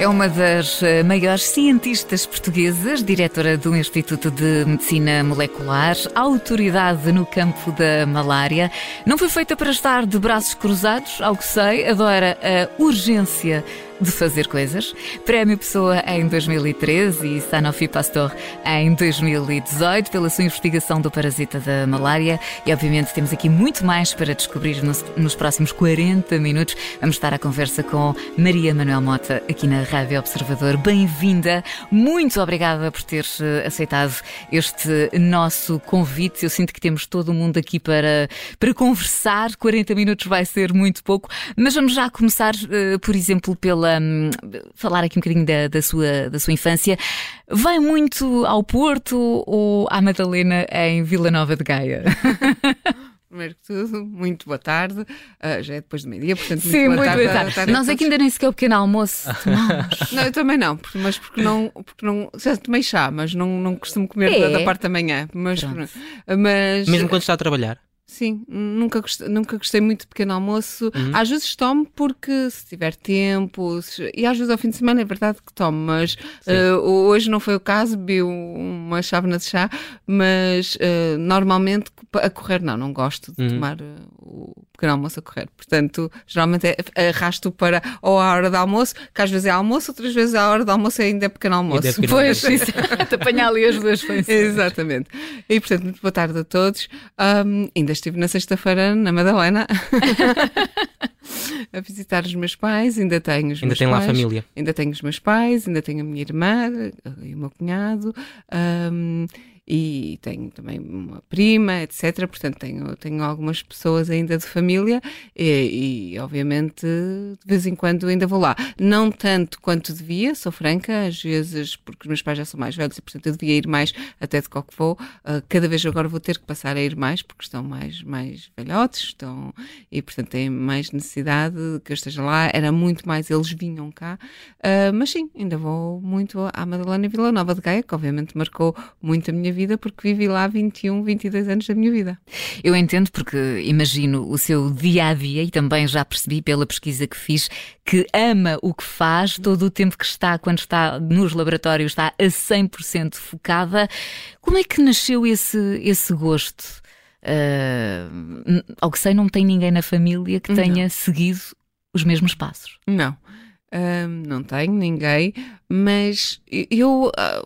É uma das eh, maiores cientistas portuguesas, diretora do Instituto de Medicina Molecular, autoridade no campo da malária. Não foi feita para estar de braços cruzados, ao que sei, adora a urgência de fazer coisas. Prémio Pessoa em 2013 e Sanofi Pasteur em 2018 pela sua investigação do parasita da malária. E obviamente temos aqui muito mais para descobrir nos, nos próximos 40 minutos. Vamos estar à conversa com Maria Manuel Mota aqui na Rádio Observador. Bem-vinda, muito obrigada por ter eh, aceitado este nosso convite. Eu sinto que temos todo mundo aqui para, para conversar. 40 minutos vai ser muito pouco, mas vamos já começar, eh, por exemplo, pela um, falar aqui um bocadinho da, da, sua, da sua infância. Vai muito ao Porto ou à Madalena em Vila Nova de Gaia? Primeiro que tudo, muito boa tarde. Uh, já é depois de meio-dia, portanto, Sim, muito boa muito tarde. boa tarde. tarde Nós aqui ainda nem sequer o pequeno almoço tomamos. Não, eu também não, mas porque não, porque não já tomei chá, mas não, não costumo comer é. da, da, parte da manhã. Mas, mas, Mesmo quando está a trabalhar? Sim, nunca gostei, nunca gostei muito de pequeno almoço. Uhum. Às vezes tomo porque se tiver tempo, se, e às vezes ao fim de semana é verdade que tomo, mas uh, hoje não foi o caso, bebi uma chávena de chá, mas uh, normalmente a correr não, não gosto de uhum. tomar uh, o pequeno almoço a correr. Portanto, geralmente é, arrasto para ou a hora do almoço, que às vezes é almoço, outras vezes a hora do almoço ainda é pequeno almoço. É pequeno pois, isso, apanhar ali as duas coisas. Exatamente. E portanto, muito boa tarde a todos. Um, ainda estive na sexta-feira na Madalena a visitar os meus pais, ainda tenho os ainda meus tem pais. lá a família. Ainda tenho os meus pais, ainda tenho a minha irmã e o meu cunhado. Um, e tenho também uma prima, etc. Portanto, tenho, tenho algumas pessoas ainda de família e, e, obviamente, de vez em quando ainda vou lá. Não tanto quanto devia, sou franca, às vezes, porque os meus pais já são mais velhos e, portanto, eu devia ir mais até de qual que vou. Uh, cada vez agora vou ter que passar a ir mais, porque estão mais, mais velhotes estão, e, portanto, têm mais necessidade que eu esteja lá. Era muito mais, eles vinham cá. Uh, mas sim, ainda vou muito à Madalena Vila Nova de Gaia, que obviamente marcou muito a minha vida vida porque vivi lá 21, 22 anos da minha vida. Eu entendo porque imagino o seu dia a dia e também já percebi pela pesquisa que fiz que ama o que faz, todo o tempo que está, quando está nos laboratórios, está a 100% focada. Como é que nasceu esse, esse gosto? Uh, ao que sei, não tem ninguém na família que tenha não. seguido os mesmos passos. Não. Um, não tenho ninguém, mas eu a,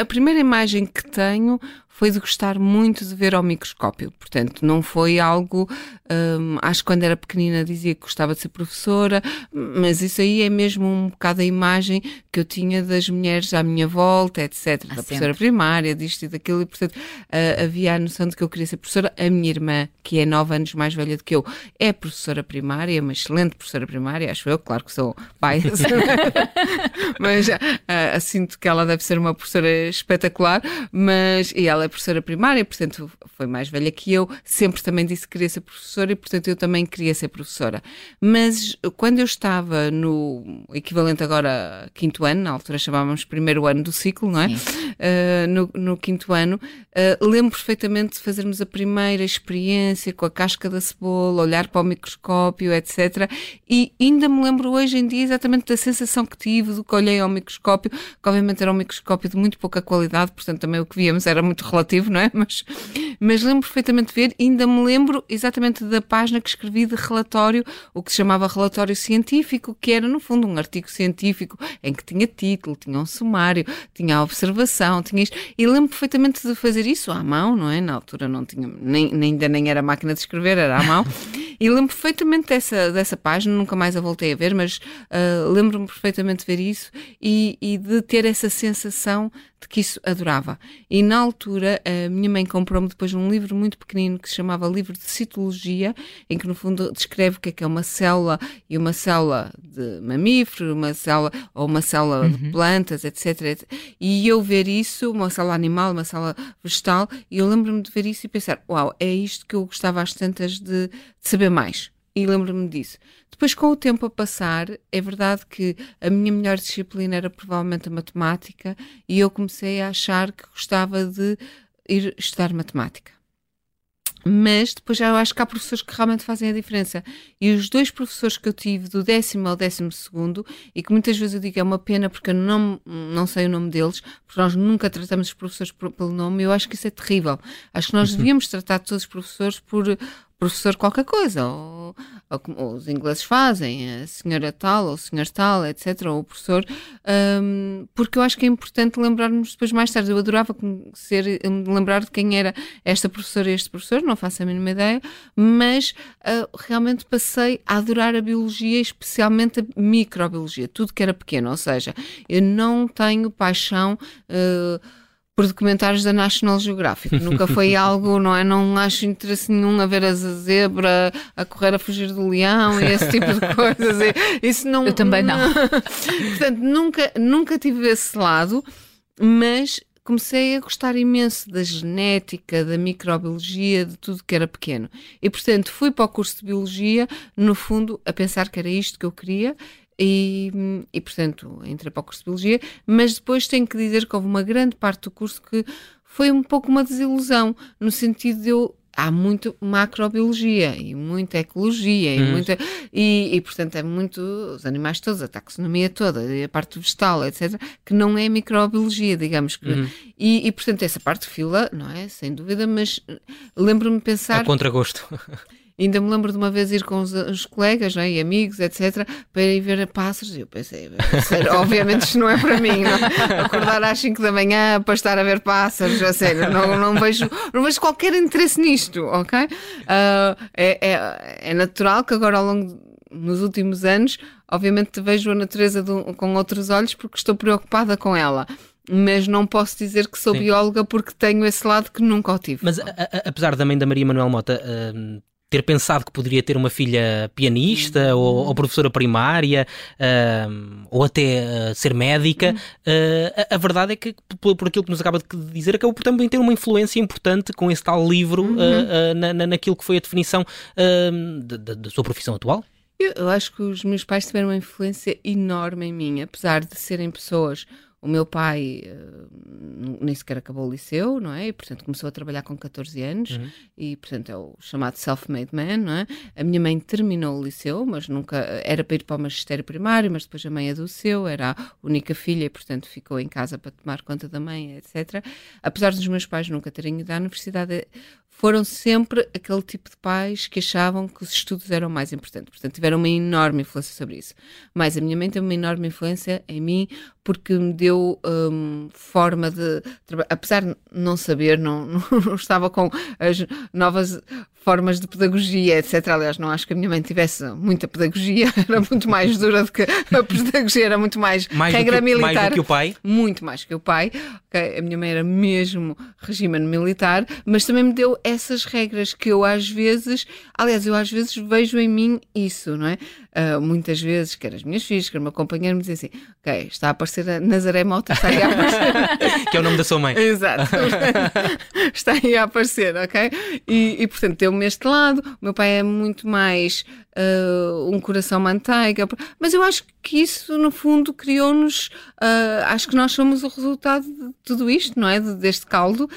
a, primeira imagem que tenho foi de gostar muito de ver ao microscópio. Portanto, não foi algo. Hum, acho que quando era pequenina dizia que gostava de ser professora, mas isso aí é mesmo um bocado a imagem que eu tinha das mulheres à minha volta, etc. Ah, da professora primária, disto e daquilo, e portanto uh, havia a noção de que eu queria ser professora. A minha irmã, que é nove anos mais velha do que eu, é professora primária, uma excelente professora primária, acho eu, claro que sou pai, mas uh, sinto que ela deve ser uma professora espetacular, mas e ela é professora primária, portanto foi mais velha que eu, sempre também disse que queria ser professora e, portanto, eu também queria ser professora. Mas quando eu estava no equivalente agora quinto ano, na altura chamávamos primeiro ano do ciclo, não é? Uh, no, no, quinto ano, uh, lembro perfeitamente de fazermos a primeira experiência com a casca da cebola, olhar para o microscópio, etc. E ainda me lembro hoje em dia exatamente da sensação que tive do que olhei ao microscópio, que obviamente era um microscópio de muito pouca qualidade, portanto também o que víamos era muito relativo, não é? Mas, mas lembro perfeitamente de ver, ainda me lembro exatamente da página que escrevi de relatório, o que se chamava relatório científico, que era no fundo um artigo científico em que tinha título, tinha um sumário, tinha a observação, tinha isto, e lembro perfeitamente de fazer isso à mão, não é? Na altura não tinha, nem ainda nem era máquina de escrever, era à mão. E lembro perfeitamente dessa, dessa página, nunca mais a voltei a ver, mas uh, lembro-me perfeitamente de ver isso e, e de ter essa sensação de que isso adorava. E na altura, a minha mãe comprou-me depois um livro muito pequenino que se chamava Livro de Citologia, em que no fundo descreve o que é que é uma célula e uma célula de mamífero, uma célula ou uma célula uhum. de plantas, etc, etc. E eu ver isso, uma célula animal, uma célula vegetal, e eu lembro-me de ver isso e pensar: uau, é isto que eu gostava às tantas de, de saber mais e lembro-me disso. Depois, com o tempo a passar, é verdade que a minha melhor disciplina era provavelmente a matemática e eu comecei a achar que gostava de ir estudar matemática. Mas depois já eu acho que há professores que realmente fazem a diferença. E os dois professores que eu tive, do décimo ao décimo segundo, e que muitas vezes eu digo é uma pena porque eu não, não sei o nome deles, porque nós nunca tratamos os professores por, pelo nome, eu acho que isso é terrível. Acho que nós uhum. devíamos tratar todos os professores por, professor qualquer coisa, ou, ou, os ingleses fazem, a senhora tal, ou o senhor tal, etc., ou o professor, um, porque eu acho que é importante lembrarmos depois mais tarde. Eu adorava ser, lembrar de quem era esta professora e este professor, não faço a mínima ideia, mas uh, realmente passei a adorar a biologia, especialmente a microbiologia, tudo que era pequeno, ou seja, eu não tenho paixão. Uh, por documentários da National Geographic. Nunca foi algo, não é? Não acho interesse nenhum a ver a zebra a correr a fugir do leão e esse tipo de coisas. Isso não. Eu também não. Portanto, nunca, nunca tive esse lado, mas comecei a gostar imenso da genética, da microbiologia, de tudo que era pequeno. E, portanto, fui para o curso de biologia, no fundo, a pensar que era isto que eu queria e, e, portanto, entrei para o curso de Biologia, mas depois tenho que dizer que houve uma grande parte do curso que foi um pouco uma desilusão, no sentido de eu há muito macrobiologia e muita ecologia e, uhum. muita, e, e, portanto é muito os animais todos, a taxonomia toda, a parte vegetal, etc, que não é microbiologia, digamos que uhum. e, e, portanto essa parte fila, não é? Sem dúvida, mas lembro-me pensar a contragosto Ainda me lembro de uma vez ir com os, os colegas né, e amigos, etc., para ir ver pássaros. E eu pensei, obviamente isto não é para mim. Não? Acordar às 5 da manhã para estar a ver pássaros, a sério, não, não, vejo, não vejo qualquer interesse nisto, ok? Uh, é, é, é, natural que agora, ao longo, nos últimos anos, obviamente vejo a natureza do, com outros olhos porque estou preocupada com ela mas não posso dizer que sou Sim. bióloga porque tenho esse lado que nunca o tive. Mas a, a, apesar da mãe da Maria Manuel Mota uh, ter pensado que poderia ter uma filha pianista uhum. ou, ou, professora primária uh, ou até uh, ser médica, uh, a, a, verdade é que, por, por, aquilo que nos acaba de dizer, acabou por também ter uma influência importante com esse tal livro uhum. na, na, naquilo que foi a definição da, da sua profissão atual. Eu, eu acho que os meus pais tiveram uma influência enorme em mim, apesar de serem pessoas o meu pai uh, nem sequer acabou o liceu, não é? E, portanto, começou a trabalhar com 14 anos uhum. e, portanto, é o chamado self-made man, não é? A minha mãe terminou o liceu, mas nunca... Era para ir para o magistério primário, mas depois a mãe adoeceu, era a única filha e, portanto, ficou em casa para tomar conta da mãe, etc. Apesar dos meus pais nunca terem ido à universidade, foram sempre aquele tipo de pais que achavam que os estudos eram mais importantes. Portanto, tiveram uma enorme influência sobre isso. Mas a minha mãe teve uma enorme influência em mim porque me deu um, forma de. Apesar de não saber, não, não estava com as novas formas de pedagogia, etc. Aliás, não acho que a minha mãe tivesse muita pedagogia, era muito mais dura do que a pedagogia, era muito mais, mais regra que, militar. Mais do que o pai? Muito mais que o pai. Okay? A minha mãe era mesmo regime militar, mas também me deu essas regras que eu às vezes, aliás, eu às vezes vejo em mim isso, não é? Uh, muitas vezes, quer as minhas filhas, quer o meu companheiro, me dizem assim: Ok, está a aparecer a Nazaré Mota, está aí a aparecer. que é o nome da sua mãe. Exato. está aí a aparecer, ok? E, e portanto, deu-me este lado. O meu pai é muito mais uh, um coração manteiga. Mas eu acho que isso, no fundo, criou-nos. Uh, acho que nós somos o resultado de tudo isto, não é? De, deste caldo.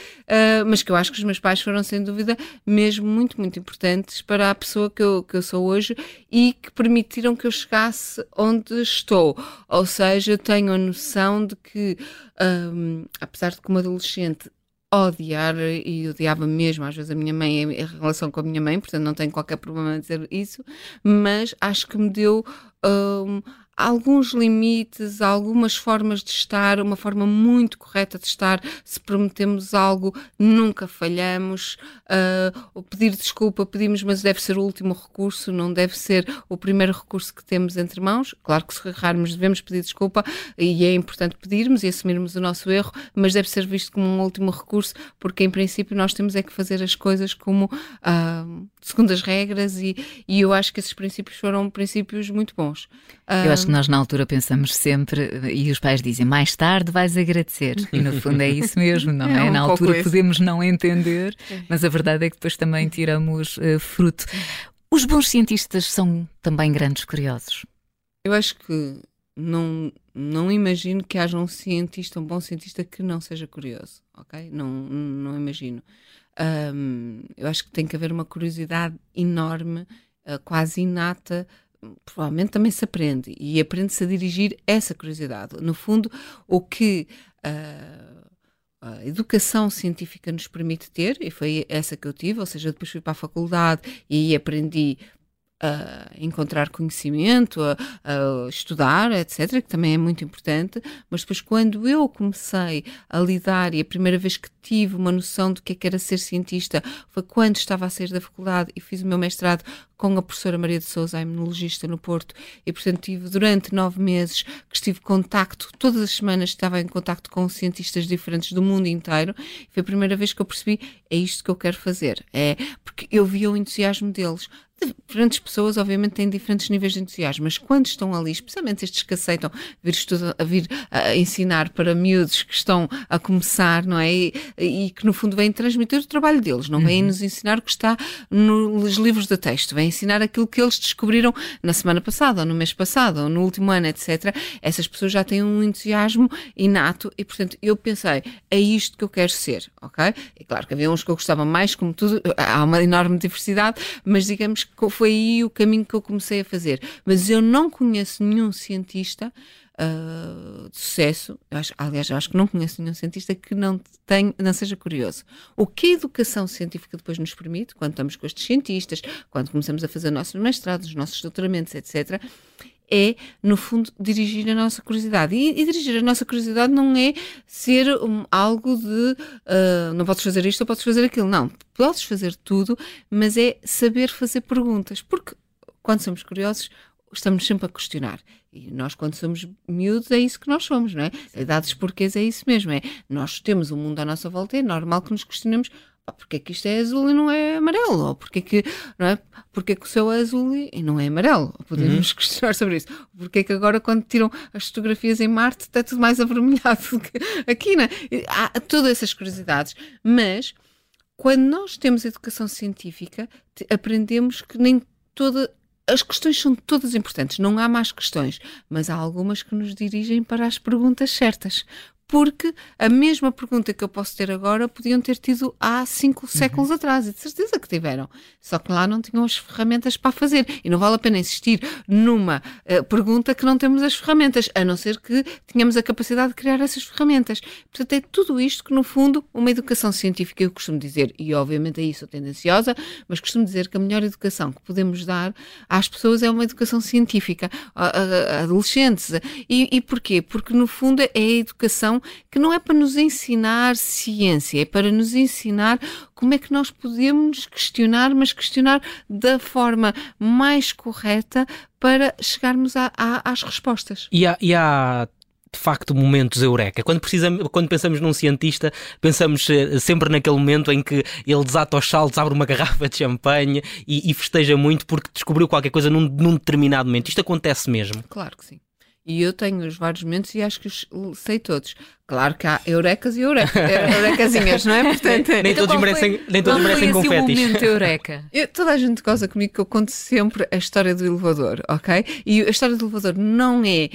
Mas que eu acho que os meus pais foram, sem dúvida, mesmo muito, muito importantes para a pessoa que eu, que eu sou hoje e que permitiram que eu chegasse onde estou. Ou seja, tenho a noção de que, um, apesar de como adolescente odiar e odiava mesmo às vezes a minha mãe em relação com a minha mãe, portanto não tenho qualquer problema em dizer isso, mas acho que me deu um, alguns limites, algumas formas de estar, uma forma muito correta de estar. Se prometemos algo, nunca falhamos. Uh, pedir desculpa, pedimos, mas deve ser o último recurso, não deve ser o primeiro recurso que temos entre mãos. Claro que se errarmos, devemos pedir desculpa e é importante pedirmos e assumirmos o nosso erro, mas deve ser visto como um último recurso, porque em princípio nós temos é que fazer as coisas como uh, segundo as regras e, e eu acho que esses princípios foram princípios muito bons. Eu acho que nós na altura pensamos sempre, e os pais dizem, mais tarde vais agradecer. E no fundo é isso mesmo, não é? é? Um na altura podemos não entender, é. mas a verdade é que depois também tiramos uh, fruto. Os bons cientistas são também grandes curiosos. Eu acho que não, não imagino que haja um cientista, um bom cientista que não seja curioso, ok? Não, não imagino. Um, eu acho que tem que haver uma curiosidade enorme, uh, quase inata, provavelmente também se aprende e aprende-se a dirigir essa curiosidade. No fundo, o que uh, a educação científica nos permite ter, e foi essa que eu tive, ou seja, depois fui para a faculdade e aí aprendi a encontrar conhecimento, a, a, estudar, etc., que também é muito importante, mas depois quando eu comecei a lidar e a primeira vez que tive uma noção do que, é que era ser cientista foi quando estava a sair da faculdade e fiz o meu mestrado com a professora Maria de Souza, a imunologista no Porto, e portanto tive durante nove meses que estive em contacto, todas as semanas estava em contacto com cientistas diferentes do mundo inteiro, foi a primeira vez que eu percebi, é isto que eu quero fazer, é porque eu via o entusiasmo deles, diferentes pessoas, obviamente, têm diferentes níveis de entusiasmo, mas quando estão ali, especialmente estes que aceitam vir, estudar, vir a ensinar para miúdos que estão a começar, não é? E, e que no fundo vêm transmitir o trabalho deles, não vêm uhum. nos ensinar o que está nos livros de texto, vêm ensinar aquilo que eles descobriram na semana passada, ou no mês passado, ou no último ano, etc. Essas pessoas já têm um entusiasmo inato e, portanto, eu pensei, é isto que eu quero ser, ok? E claro que havia uns que eu gostava mais, como tudo, há uma enorme diversidade, mas digamos que foi aí o caminho que eu comecei a fazer. Mas eu não conheço nenhum cientista uh, de sucesso, eu acho, aliás, eu acho que não conheço nenhum cientista que não, tenha, não seja curioso. O que a educação científica depois nos permite, quando estamos com estes cientistas, quando começamos a fazer nossos mestrados, os nossos doutoramentos, etc., é, no fundo, dirigir a nossa curiosidade. E, e dirigir a nossa curiosidade não é ser um, algo de uh, não podes fazer isto ou podes fazer aquilo. Não, podes fazer tudo, mas é saber fazer perguntas. Porque quando somos curiosos, estamos sempre a questionar. E nós, quando somos miúdos, é isso que nós somos, não é? A idade dos porquês é isso mesmo. É, nós temos o um mundo à nossa volta, é normal que nos questionemos porque é que isto é azul e não é amarelo? Ou porque é que, não é? Porque é que o céu é azul e não é amarelo? Podemos uhum. questionar sobre isso. Porque é que agora, quando tiram as fotografias em Marte, está tudo mais avermelhado do que aqui, não é? Há todas essas curiosidades, mas quando nós temos educação científica, aprendemos que nem toda. As questões são todas importantes, não há mais questões, mas há algumas que nos dirigem para as perguntas certas porque a mesma pergunta que eu posso ter agora podiam ter tido há cinco uhum. séculos atrás, e de certeza que tiveram. Só que lá não tinham as ferramentas para fazer. E não vale a pena insistir numa uh, pergunta que não temos as ferramentas, a não ser que tenhamos a capacidade de criar essas ferramentas. Portanto, é tudo isto que, no fundo, uma educação científica, eu costumo dizer, e obviamente aí sou tendenciosa, mas costumo dizer que a melhor educação que podemos dar às pessoas é uma educação científica, a, a, a adolescentes. E, e porquê? Porque, no fundo, é a educação que não é para nos ensinar ciência, é para nos ensinar como é que nós podemos questionar, mas questionar da forma mais correta para chegarmos a, a, às respostas. E há, e há de facto momentos eureka. Quando, precisamos, quando pensamos num cientista, pensamos eh, sempre naquele momento em que ele desata os saltos, abre uma garrafa de champanhe e, e festeja muito porque descobriu qualquer coisa num, num, determinado momento. Isto acontece mesmo? Claro que sim. E eu tenho os vários momentos e acho que os sei todos. Claro que há eurecas e eurecazinhas, não é? Portanto, nem então, todos merecem, nem todos merecem confetes. momento eureka? Eu, toda a gente goza comigo que eu conto sempre a história do elevador, ok? E a história do elevador não é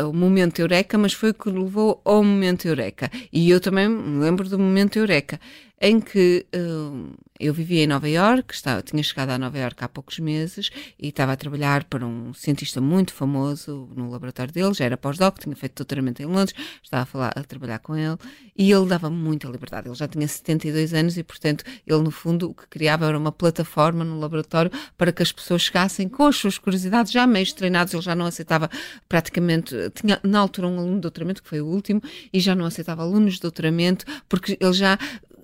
uh, o momento eureka, mas foi o que levou ao momento eureka. E eu também me lembro do momento eureka em que uh, eu vivia em Nova York, estava, tinha chegado a Nova York há poucos meses e estava a trabalhar para um cientista muito famoso no laboratório dele, já era pós-doc, tinha feito doutoramento em Londres, estava a, falar, a trabalhar com ele e ele dava muita liberdade. Ele já tinha 72 anos e, portanto, ele no fundo o que criava era uma plataforma no laboratório para que as pessoas chegassem com as suas curiosidades já meio treinados. Ele já não aceitava praticamente, tinha na altura um aluno de doutoramento que foi o último e já não aceitava alunos de doutoramento porque ele já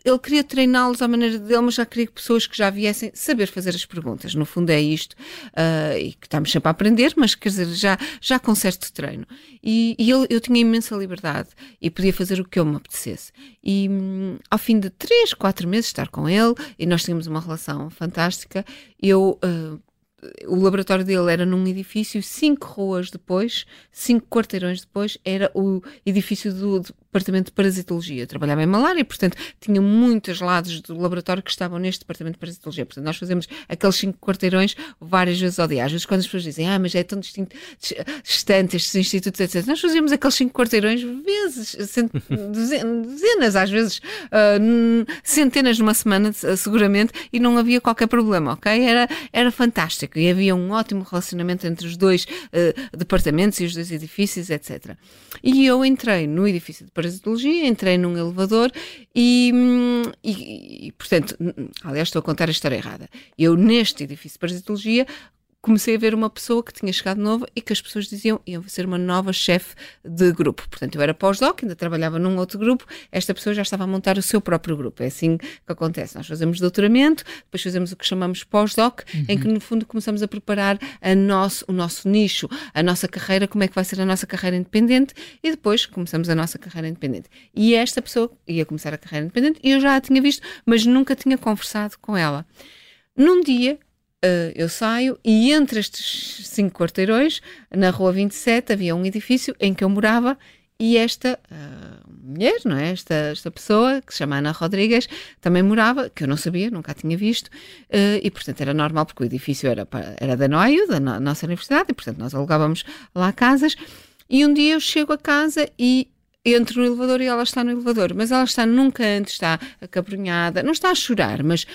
ele queria treiná-los à maneira dele, mas já queria que pessoas que já viessem saber fazer as perguntas. No fundo é isto, uh, e que estamos sempre a aprender, mas quer dizer, já, já com certo treino. E, e eu, eu tinha imensa liberdade e podia fazer o que eu me apetecesse. E hum, ao fim de 3, 4 meses estar com ele, e nós tínhamos uma relação fantástica, eu. Uh, o laboratório dele era num edifício, cinco ruas depois, cinco quarteirões depois, era o edifício do departamento de parasitologia. Eu trabalhava em malária, portanto, tinha muitos lados do laboratório que estavam neste departamento de parasitologia. Portanto, nós fazemos aqueles cinco quarteirões várias vezes ao dia. Às vezes, quando as pessoas dizem, ah, mas é tão distinto, distante estes institutos, etc. Nós fazíamos aqueles cinco quarteirões vezes, dezenas, às vezes, uh, centenas numa semana, seguramente, e não havia qualquer problema, ok? Era, era fantástico e havia um ótimo relacionamento entre os dois uh, departamentos e os dois edifícios, etc. E eu entrei no edifício de parasitologia, entrei num elevador e, e, e, portanto, aliás, estou a contar a história errada. Eu, neste edifício de parasitologia, comecei a ver uma pessoa que tinha chegado nova e que as pessoas diziam iam ser uma nova chefe de grupo. Portanto, eu era pós-doc, ainda trabalhava num outro grupo, esta pessoa já estava a montar o seu próprio grupo. É assim que acontece. Nós fazemos doutoramento, depois fazemos o que chamamos pós-doc, uhum. em que no fundo começamos a preparar a nosso, o nosso nicho, a nossa carreira, como é que vai ser a nossa carreira independente e depois começamos a nossa carreira independente. E esta pessoa ia começar a carreira independente e eu já a tinha visto, mas nunca tinha conversado com ela. Num dia, Uh, eu saio e entre estes cinco quarteirões, na rua 27, havia um edifício em que eu morava e esta uh, mulher, não é? Esta, esta pessoa, que se chama Ana Rodrigues, também morava, que eu não sabia, nunca a tinha visto, uh, e portanto era normal, porque o edifício era, era da NOIO, da no, nossa universidade, e portanto nós alugávamos lá casas. E um dia eu chego a casa e entro no elevador e ela está no elevador, mas ela está num canto, está acabrunhada, não está a chorar, mas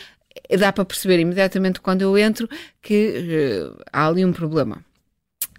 dá para perceber imediatamente quando eu entro que uh, há ali um problema.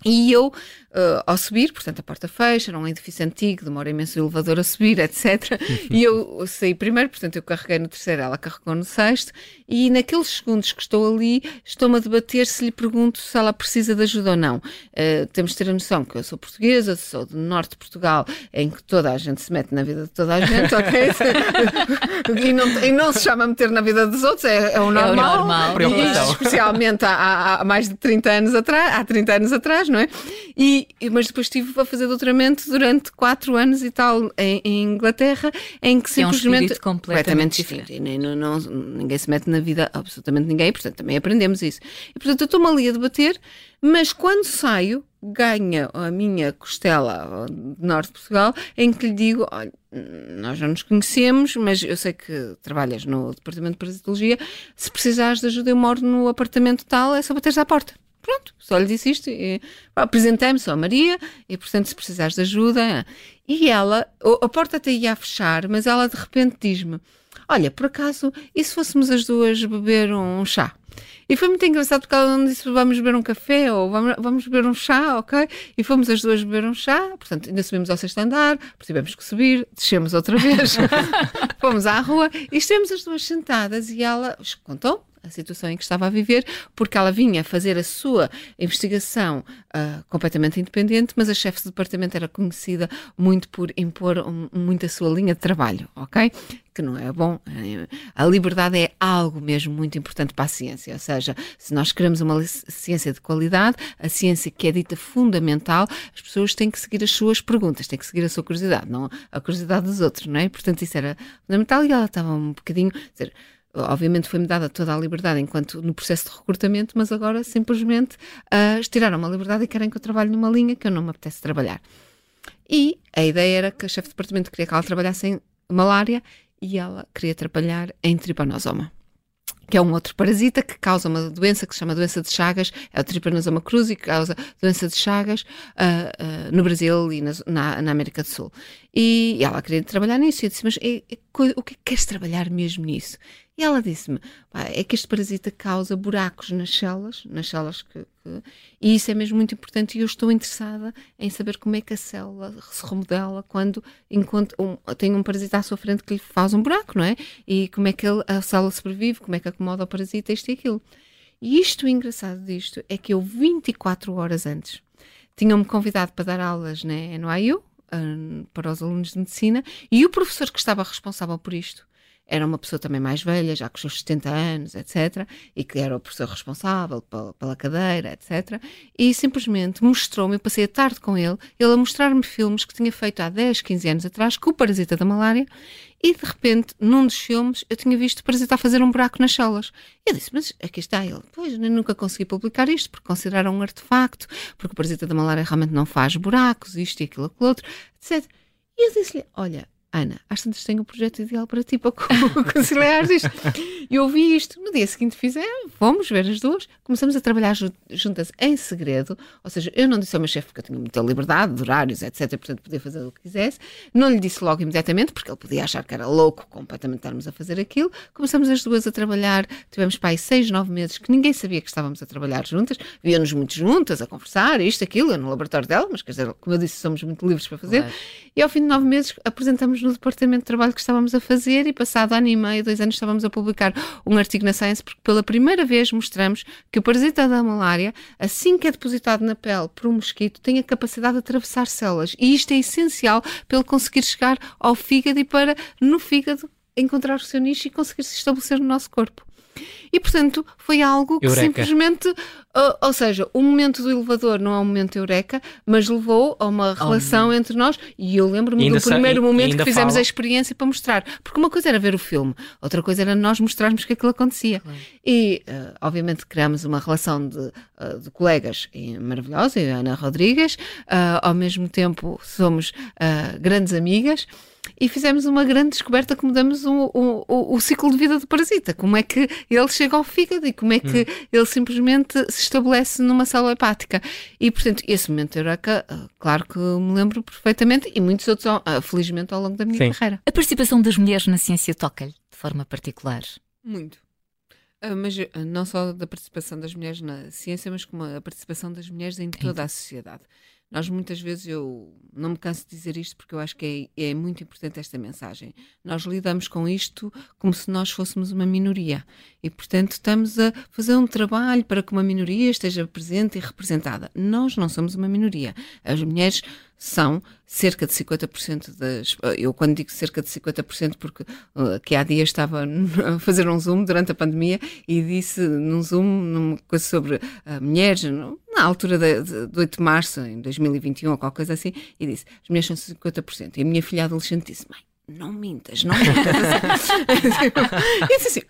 E eu uh, ao subir, portanto a porta fecha, era um edifício antigo, demora imenso o elevador a subir, etc. e eu saí primeiro, portanto eu carreguei no terceiro, ela carregou no sexto, e naqueles segundos que estou ali, estou-me a debater se lhe pergunto se ela precisa de ajuda ou não. Uh, temos de ter a noção que eu sou portuguesa, sou do norte de Portugal, em que toda a gente se mete na vida de toda a gente, ok? e, não, e, não, se chama meter na vida dos outros, é, é o normal. É o normal. E, especialmente há, há, mais de 30 anos atrás, há 30 anos atrás, não é? E, mas depois estive a fazer doutoramento durante quatro anos e tal em, em Inglaterra, em que simplesmente. É um completamente, distinto. E nem, não, não, ninguém se mete na vida, absolutamente ninguém, portanto também aprendemos isso. E portanto eu estou-me ali a debater, mas quando saio, ganha a minha costela de norte de Portugal, em que lhe digo: olha, nós não nos conhecemos, mas eu sei que trabalhas no departamento de parasitologia. Se precisares de ajuda, eu moro no apartamento tal, é só bateres à porta. Pronto, só lhe disse isto. Apresentei-me só a Maria e, portanto, se precisares de ajuda. E ela, a porta até ia a fechar, mas ela de repente diz-me: Olha, por acaso, e se fôssemos as duas beber um chá? E foi muito engraçado porque ela não disse vamos beber um café ou vamos, vamos beber um chá, ok? E fomos as duas beber um chá, portanto, ainda subimos ao sexto andar, tivemos que subir, descemos outra vez, fomos à rua e estivemos as duas sentadas e ela contou a situação em que estava a viver, porque ela vinha fazer a sua investigação uh, completamente independente, mas a chefe de departamento era conhecida muito por impor um, muito a sua linha de trabalho, ok? Que não é bom. A liberdade é algo mesmo muito importante para a ciência, ou seja, se nós queremos uma ciência de qualidade, a ciência que é dita fundamental, as pessoas têm que seguir as suas perguntas, têm que seguir a sua curiosidade, não a curiosidade dos outros, não é? Portanto, isso era fundamental e ela estava um bocadinho. Dizer, obviamente foi-me dada toda a liberdade enquanto no processo de recrutamento, mas agora simplesmente uh, estiraram uma liberdade e querem que eu trabalhe numa linha que eu não me apetece trabalhar. E a ideia era que a chefe de departamento queria que ela trabalhasse em malária e ela queria trabalhar em tripanosoma que é um outro parasita que causa uma doença que se chama doença de Chagas, é o Trypanosoma cruzi, que causa doença de Chagas uh, uh, no Brasil e na, na, América do Sul. E, ela queria trabalhar nisso, e eu disse, mas e, e, o é que queres trabalhar mesmo nisso? E ela disse-me: é que este parasita causa buracos nas células, nas células que, que, e isso é mesmo muito importante. E eu estou interessada em saber como é que a célula se remodela quando enquanto um, tem um parasita à sua frente que lhe faz um buraco, não é? E como é que ele, a célula sobrevive, como é que acomoda o parasita, isto e aquilo. E isto, o engraçado disto, é que eu 24 horas antes tinham-me convidado para dar aulas na NYU, um, para os alunos de medicina, e o professor que estava responsável por isto era uma pessoa também mais velha, já com os seus 70 anos, etc., e que era o professor responsável pela, pela cadeira, etc., e simplesmente mostrou-me, eu passei a tarde com ele, ele a mostrar-me filmes que tinha feito há 10, 15 anos atrás, com o parasita da malária, e de repente, num dos filmes, eu tinha visto o parasita a fazer um buraco nas células. E eu disse, mas aqui está ele. Pois, nunca consegui publicar isto, porque consideraram um artefacto, porque o parasita da malária realmente não faz buracos, isto e aquilo, aquilo outro, etc. E eu disse-lhe, olha, Ana, às tantas tenho um projeto ideal para ti para conciliar isto. E ouvi isto. No dia seguinte fizemos, fomos ver as duas, começamos a trabalhar juntas em segredo. Ou seja, eu não disse ao meu chefe porque eu tinha muita liberdade de horários, etc. Portanto, podia fazer o que quisesse. Não lhe disse logo imediatamente, porque ele podia achar que era louco completamente estarmos a fazer aquilo. Começamos as duas a trabalhar. Tivemos aí seis, nove meses que ninguém sabia que estávamos a trabalhar juntas. Víamos muito juntas a conversar, isto, aquilo, eu no laboratório dela, mas quer dizer, como eu disse, somos muito livres para fazer. Claro. E ao fim de nove meses apresentamos no departamento de trabalho que estávamos a fazer e passado ano e meio, dois anos, estávamos a publicar um artigo na Science porque pela primeira vez mostramos que o parasita da malária, assim que é depositado na pele por um mosquito, tem a capacidade de atravessar células e isto é essencial para ele conseguir chegar ao fígado e para, no fígado, encontrar o seu nicho e conseguir se estabelecer no nosso corpo. E, portanto, foi algo que eureka. simplesmente. Uh, ou seja, o momento do elevador não é um momento eureka, mas levou a uma relação entre nós. E eu lembro-me do primeiro momento que fizemos fala. a experiência para mostrar. Porque uma coisa era ver o filme, outra coisa era nós mostrarmos que aquilo acontecia. Claro. E, uh, obviamente, criámos uma relação de, uh, de colegas maravilhosa, eu e a Ana Rodrigues. ao mesmo tempo, somos grandes amigas e fizemos uma grande descoberta que mudamos o, o, o, o, ciclo de vida do parasita. Como é que ele chega ao fígado e como é que hum. ele simplesmente se estabelece numa célula hepática. E, portanto, esse momento Eureka, ah, claro que me lembro perfeitamente e muitos outros, ah, felizmente, ao longo da minha Sim. carreira. A participação das mulheres na ciência toca-lhe de forma particular? Muito. Uh, mas não só da participação das mulheres na ciência, mas como a participação das mulheres em toda a sociedade. Nós muitas vezes, eu não me canso de dizer isto porque eu acho que é, é, muito importante esta mensagem. Nós lidamos com isto como se nós fôssemos uma minoria e, portanto, estamos a fazer um trabalho para que uma minoria esteja presente e representada. Nós não somos uma minoria. As mulheres são cerca de 50% das. Eu, quando digo cerca de 50%, porque uh, que há dias estava a fazer um Zoom durante a pandemia e disse num Zoom, numa coisa sobre uh, mulheres, na altura de, de, de 8 de março, em 2021 ou qualquer coisa assim, e disse: as mulheres são 50%. E a minha filha adolescente disse: mãe, não mintas, não mintas. e disse assim: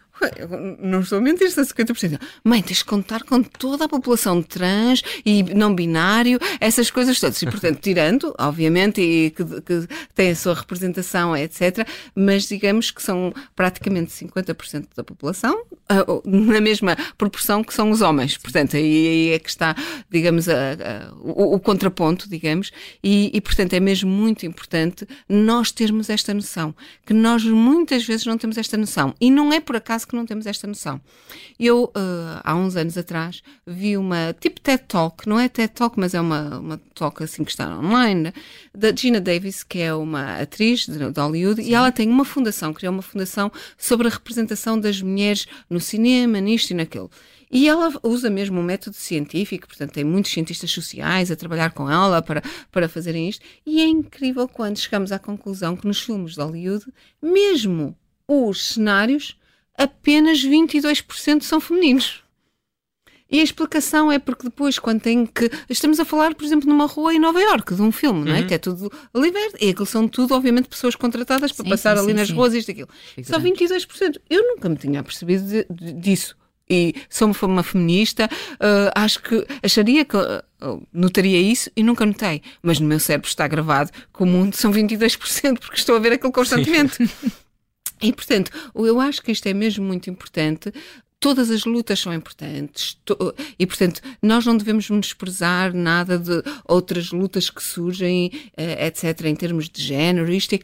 não estou a mentir, está 50%. Mãe, tens de contar com toda a população trans e não binário, essas coisas todas. E, portanto, tirando, obviamente, e que, que tem a sua representação, etc., mas digamos que são praticamente 50% da população, ah, na mesma proporção que são os homens. Portanto, aí é que está, digamos, a, a, o, o, contraponto, digamos, e, e, portanto, é mesmo muito importante nós termos esta noção, que nós muitas vezes não temos esta noção. E não é por acaso que não temos esta noção. Eu, uh, há uns anos atrás, vi uma tipo TED Talk, não é TED Talk, mas é uma, uma talk assim que está online, da Gina Davis, que é uma atriz de, de Hollywood, Sim. e ela tem uma fundação, criou uma fundação sobre a representação das mulheres no cinema, nisto e naquilo. E ela usa mesmo um método científico, portanto, tem muitos cientistas sociais a trabalhar com ela para, para fazerem isto. E é incrível quando chegamos à conclusão que nos filmes de Hollywood, mesmo os cenários apenas 22% são femininos. E a explicação é porque depois, quando tem que. Estamos a falar, por exemplo, numa rua em Nova Iorque, de um filme, não é? Uhum. Que é tudo liberto. E aquilo são tudo, obviamente, pessoas contratadas para sim, passar sim, ali sim, nas ruas, isto e aquilo. Só 22%. Eu nunca me tinha percebido de, de, disso. E sou uma feminista, uh, acho que acharia que uh, notaria isso e nunca notei. Mas no meu cérebro está gravado que o mundo são 22%, porque estou a ver aquilo constantemente. E, portanto, eu acho que isto é mesmo muito importante todas as lutas são importantes e, portanto, nós não devemos desprezar nada de outras lutas que surgem, uh, etc., em termos de género. Isto é,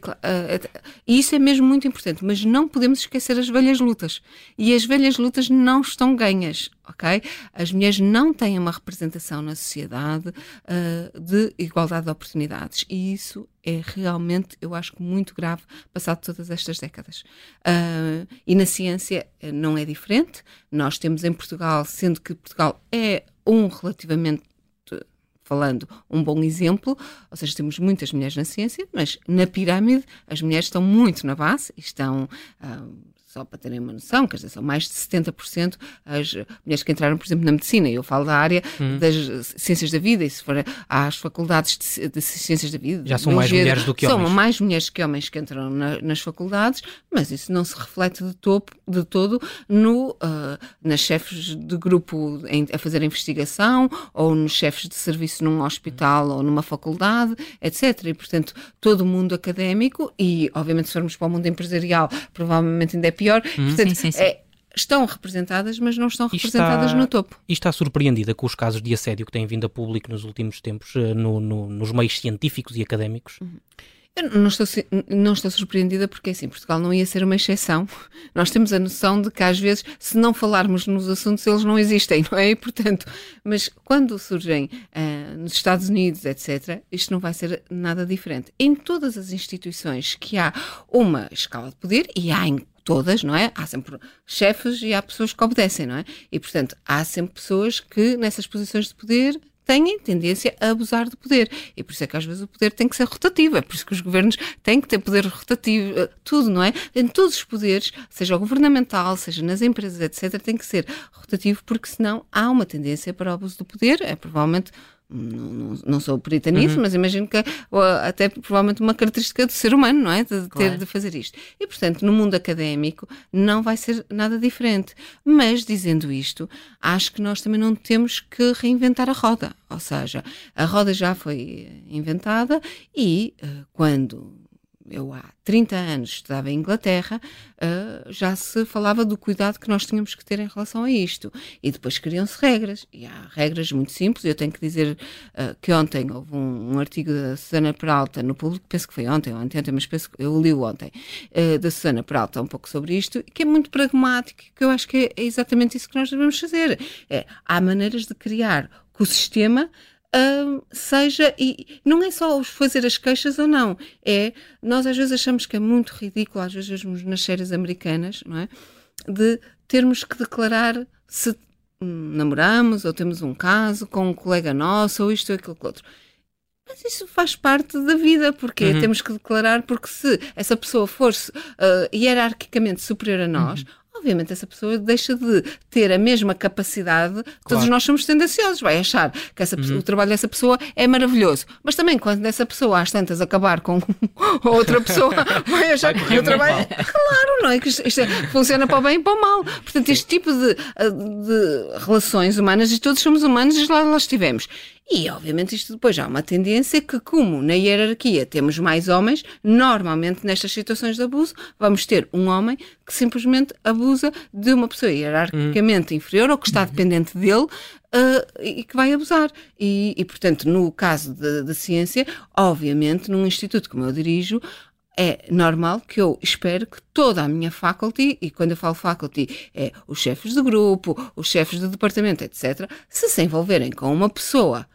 isso é mesmo muito importante, mas não podemos esquecer as velhas lutas. E as velhas lutas não estão ganhas, ok? As mulheres não têm uma representação na sociedade uh, de igualdade de oportunidades e isso é realmente, eu acho que muito grave, passado todas estas décadas. Uh, e na ciência eh, não é diferente. Nós temos em Portugal, sendo que Portugal é um relativamente falando um bom exemplo, ou seja, temos muitas mulheres na ciência, mas na pirâmide as mulheres estão muito na base estão uh, só para terem uma noção, quer dizer, são mais de 70% as mulheres que entraram, por exemplo, na medicina. Eu falo da área uhum. das ciências da vida, e se for às faculdades de, de ciências da vida. Já são mais mulheres do que homens. São mais mulheres que homens que entram na, nas faculdades, mas isso não se reflete de, topo, de todo no, uh, nas chefes de grupo em, a fazer a investigação, ou nos chefes de serviço num hospital uhum. ou numa faculdade, etc. E, portanto, todo o mundo académico, e obviamente se formos para o mundo empresarial, provavelmente ainda é pior. Hum, Portanto, sim, sim, sim. É, estão representadas, mas não estão representadas está, no topo. E está surpreendida com os casos de assédio que têm vindo a público nos últimos tempos eh, no, no, nos meios científicos e académicos? Uhum. Eu não estou, não estou surpreendida porque assim, Portugal não ia ser uma exceção. Nós temos a noção de que às vezes, se não falarmos nos assuntos, eles não existem, não é? E, portanto, mas quando surgem uh, nos Estados Unidos, etc., isto não vai ser nada diferente. Em todas as instituições que há uma escala de poder, e há em todas, não é? Há sempre chefes e há pessoas que obedecem, não é? E, portanto, há sempre pessoas que nessas posições de poder têm tendência a abusar do poder. E por isso é que às vezes o poder tem que ser rotativo. É por isso que os governos têm que ter poder rotativo, eh, tudo, não é? Em todos os poderes, seja o governamental, seja nas empresas, etc., tem que ser rotativo, porque senão há uma tendência para o abuso do poder. É provavelmente não, não, sou perita nisso, uhum. mas imagino que até provavelmente uma característica do ser humano, não é? De, de claro. ter de fazer isto. E, portanto, no mundo académico não vai ser nada diferente. Mas, dizendo isto, acho que nós também não temos que reinventar a roda. Ou seja, a roda já foi inventada e eh, quando eu há 30 anos estudava em Inglaterra, uh, já se falava do cuidado que nós tínhamos que ter em relação a isto. E depois criam-se regras, e há regras muito simples. Eu tenho que dizer uh, que ontem houve um, um, artigo da Susana Peralta no público, penso que foi ontem ou ontem, mas penso que eu li ontem, uh, da Susana Peralta um pouco sobre isto, que é muito pragmático, que eu acho que é, é exatamente isso que nós devemos fazer. É, há maneiras de criar que o sistema Seja, e não é só fazer as queixas ou não, é, nós às vezes achamos que é muito ridículo, às vezes nas séries americanas, não é? De termos que declarar se hum, namoramos ou temos um caso com um colega nosso ou isto ou aquilo que outro. Mas isso faz parte da vida, porque uhum. temos que declarar, porque se essa pessoa fosse uh, hierarquicamente superior a nós, uhum obviamente essa pessoa deixa de ter a mesma capacidade. Claro. Todos nós somos tendenciosos, vai achar que essa, uhum. o trabalho dessa pessoa é maravilhoso. Mas também, quando essa pessoa, às tantas, acabar com outra pessoa, vai achar que o trabalho. Claro, não é? Que isto, isto, funciona para o bem e para o mal. Portanto, este tipo de, de relações humanas, e todos somos humanos e lá, lá estivemos. E, obviamente, isto depois há uma tendência que, como na hierarquia temos mais homens, normalmente nestas situações de abuso, vamos ter um homem que simplesmente abusa de uma pessoa hierarquicamente inferior ou que está dependente dele Uh, e que vai abusar. E, e portanto, no caso da ciência, obviamente, num instituto como eu dirijo, é normal que eu espero que toda a minha faculty, e quando eu falo faculty, é os chefes de grupo, os chefes de departamento, etc., se se envolverem com uma pessoa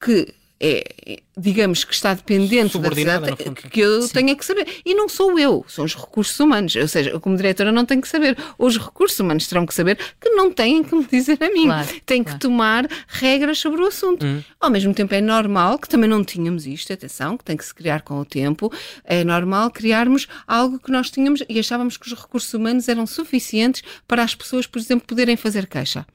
que é, digamos que está dependente da cidade, que eu Sim. tenha que saber. E não sou eu, são os recursos humanos. Ou seja, eu como diretora não tenho que saber. Os recursos humanos terão que saber que não têm que me dizer a mim. Claro, têm claro. que tomar regras sobre o assunto. Hum. Ao mesmo tempo é normal, que também não tínhamos isto, atenção, que tem que se criar com o tempo, é normal criarmos algo que nós tínhamos e achávamos que os recursos humanos eram suficientes para as pessoas, por exemplo, poderem fazer queixa.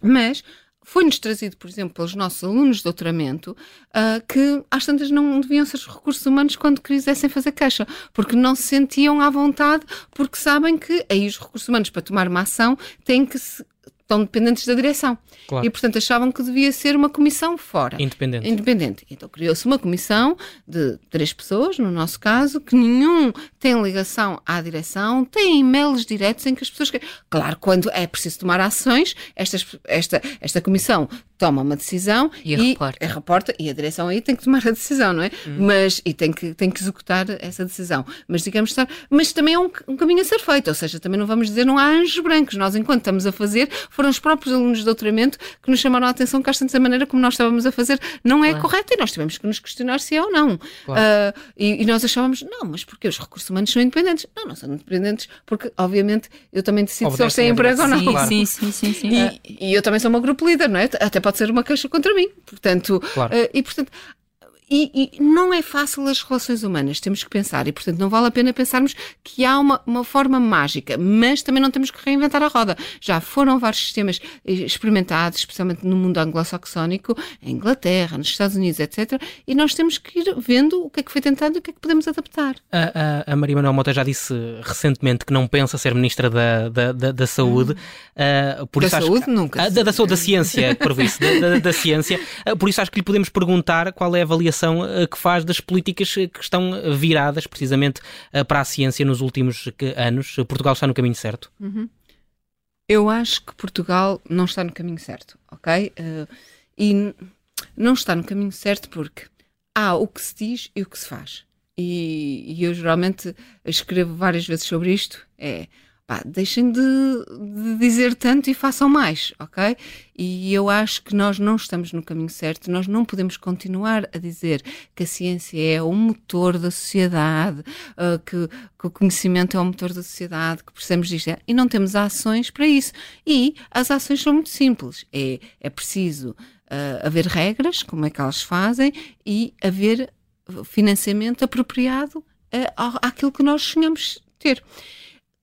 Mas foi-nos trazido, por exemplo, pelos nossos alunos de doutoramento, uh, que às tantas não deviam ser os recursos humanos quando quisessem fazer queixa, porque não se sentiam à vontade, porque sabem que aí os recursos humanos, para tomar uma ação, têm que se estão dependentes da direção. Claro. E, portanto, achavam que devia ser uma comissão fora. Independente. Independente. Então criou-se uma comissão de três pessoas, no nosso caso, que nenhum tem ligação à direção, tem e-mails diretos em que as pessoas. Claro, quando é preciso tomar ações, estas, esta, esta comissão toma uma decisão E e, reporta. reporta e a direção aí tem que tomar a decisão, não é? Mas e tem que tem que executar essa decisão. Mas digamos estar, mas também é um, um caminho a ser feito, ou seja, também não vamos dizer não há anjos brancos. Nós enquanto estamos a fazer, foram os próprios alunos de doutoramento que nos chamaram a atenção que às tantas a maneira como nós estávamos a fazer não é Claro. correta e nós tivemos que nos questionar se é ou não. Claro. Ah, e, e nós achávamos, não, mas porque os recursos humanos são independentes? Não, não são independentes porque, obviamente, eu também decido se eles têm emprego ou não. Sim, Claro. sim, sim, sim, sim. E, e eu também sou uma grupo líder, não é? Até pode ser uma queixa contra mim. Portanto, Claro. eh, e portanto. E, e não é fácil as relações humanas, temos que pensar, e portanto não vale a pena pensarmos que há uma, uma forma mágica, mas também não temos que reinventar a roda. Já foram vários sistemas eh, experimentados, especialmente no mundo anglo-saxónico, em Inglaterra, nos Estados Unidos, etc. E nós temos que ir vendo o que é que foi tentado e o que é que podemos adaptar. A, a, a Maria Manuel Mota já disse recentemente que não pensa ser Ministra da, da, da, da Saúde. ah, por Da isso acho saúde, que- nunca. Ah, da, da saúde, da ciência, por isso, da, da, da ciência. Ah, por isso acho que lhe podemos perguntar qual é a avaliação ah, que faz das políticas ah, que estão viradas precisamente ah, para a ciência nos últimos anos. Portugal está no caminho certo? Eu acho que Portugal não está no caminho certo, ok? Eh, e não está no caminho certo porque há o que se diz e o que se faz. E, e eu geralmente escrevo várias vezes sobre isto. É pá, deixem de, de dizer tanto e façam mais, ok? E eu acho que nós não estamos no caminho certo. Nós não podemos continuar a dizer que a ciência é o motor da sociedade, ah, que, que o conhecimento é o motor da sociedade, que precisamos disto. E não temos ações para isso. E as ações são muito simples. É, é preciso ah, haver regras, como é que elas fazem, e haver financiamento apropriado ao- àquilo que nós sonhamos ter.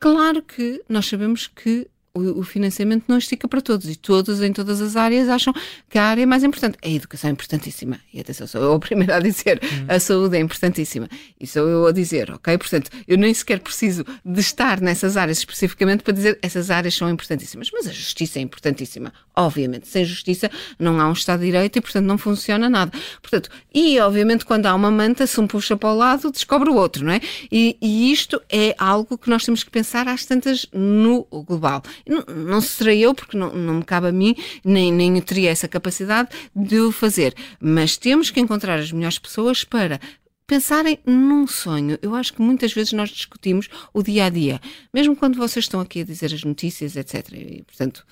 Claro que nós sabemos que o, financiamento não estica para todos e todos em todas as áreas acham que a área é mais importante. A educação é importantíssima. E atenção, sou eu a primeira a dizer a saúde é importantíssima. E sou eu a dizer, ok? Portanto, eu nem sequer preciso de estar nessas áreas especificamente para dizer essas áreas são importantíssimas. Mas a justiça é importantíssima. Obviamente, sem justiça não há um Estado de Direito e, portanto, não funciona nada. Portanto, e obviamente quando há uma manta, se um puxa para o lado, descobre o outro, não é? E, e isto é algo que nós temos que pensar às tantas no global. Não, não serei eu, porque não, não me cabe a mim, nem, nem eu teria essa capacidade de o fazer. Mas temos que encontrar as melhores pessoas para pensarem num sonho. Eu acho que muitas vezes nós discutimos o dia a dia, mesmo quando vocês estão aqui a dizer as notícias, etc. E, portanto,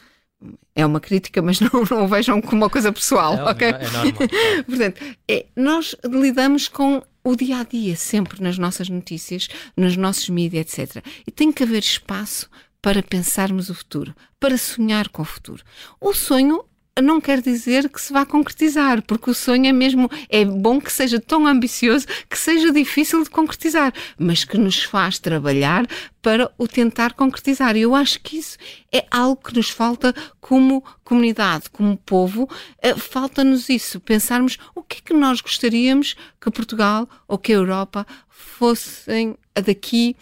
é uma crítica, mas não, não o vejam como uma coisa pessoal, É, ok? é normal. Portanto, é, nós lidamos com o dia a dia, sempre nas nossas notícias, nos nossos mídias, etc. E tem que haver espaço para pensarmos o futuro, para sonhar com o futuro. O sonho não quer dizer que se vá concretizar, porque o sonho é mesmo, é bom que seja tão ambicioso que seja difícil de concretizar, mas que nos faz trabalhar para o tentar concretizar. E eu acho que isso é algo que nos falta como comunidade, como povo, eh, falta-nos isso, pensarmos o que é que nós gostaríamos que Portugal ou que a Europa fossem daqui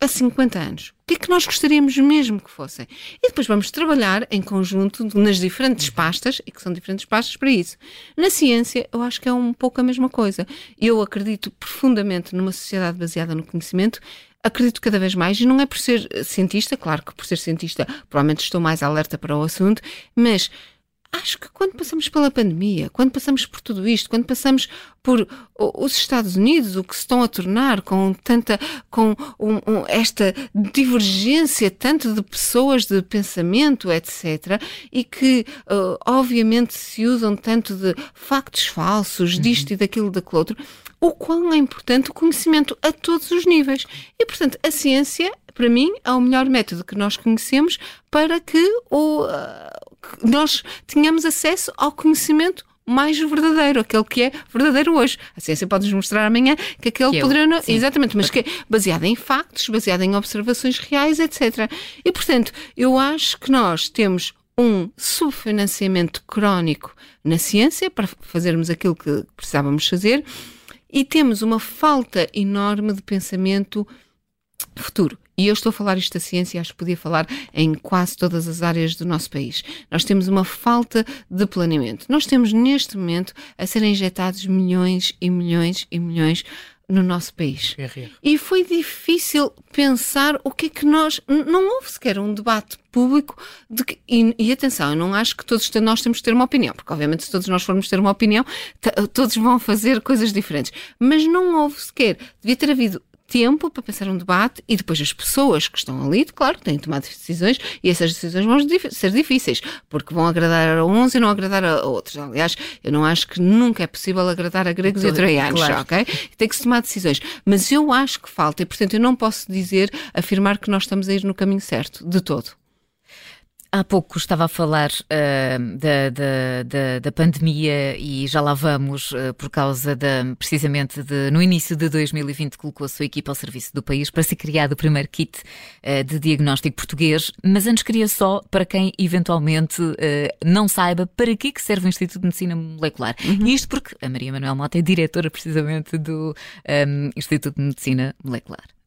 a 50 anos. O que é que nós gostaríamos mesmo que fossem? E depois vamos trabalhar em conjunto nas diferentes pastas, e que são diferentes pastas para isso. Na ciência, eu acho que é um pouco a mesma coisa. Eu acredito profundamente numa sociedade baseada no conhecimento. Acredito cada vez mais, e não é por ser cientista, claro que por ser cientista provavelmente estou mais alerta para o assunto, mas acho que quando passamos pela pandemia, quando passamos por tudo isto, quando passamos por os Estados Unidos, o que se estão a tornar com tanta, com um- um- esta divergência tanto de pessoas, de pensamento, etc., e que uh, obviamente se usam tanto de factos falsos, disto e daquilo, daquele outro, o quão é importante o conhecimento a todos os níveis. E, portanto, a ciência, para mim, é o melhor método que nós conhecemos para que o, que nós tenhamos acesso ao conhecimento mais verdadeiro, aquele que é verdadeiro hoje. A ciência pode-nos mostrar amanhã que aquele Que é poderá não... Exatamente, mas que é baseado em factos, baseado em observações reais, etc. E, portanto, eu acho que nós temos um subfinanciamento crónico na ciência para fazermos aquilo que precisávamos fazer e temos uma falta enorme de pensamento futuro. E eu estou a falar isto da ciência, acho que podia falar em quase todas as áreas do nosso país. Nós temos uma falta de planeamento. Nós temos neste momento a serem injetados milhões e milhões e milhões no nosso país. E foi difícil pensar o que é que nós. Não houve sequer um debate público de que, e, e, atenção, eu não acho que todos nós temos que ter uma opinião, porque obviamente se todos nós formos ter uma opinião, todos vão fazer coisas diferentes. Mas não houve sequer. Devia ter havido tempo para pensar um debate e depois as pessoas que estão ali, claro, têm que tomar decisões e essas decisões vão ser difíceis, porque vão agradar a uns e não agradar a outros. Aliás, eu não acho que nunca é possível agradar a gregos e a troianos, claro. ok? Tem que se tomar decisões. Mas eu acho que falta e, portanto, eu não posso dizer, afirmar que nós estamos a ir no caminho certo, de todo. Há pouco estava a falar uh, da, da, da, da, pandemia e já lá vamos uh, por causa da, precisamente de, no início de 2020 colocou a sua equipa ao serviço do país para ser criado o primeiro kit uh, de diagnóstico português, mas antes queria só, para quem eventualmente não saiba, para que serve o Instituto de Medicina Molecular. Uhum. Isto porque a Maria Manuel Mota é diretora precisamente do um, Instituto de Medicina Molecular.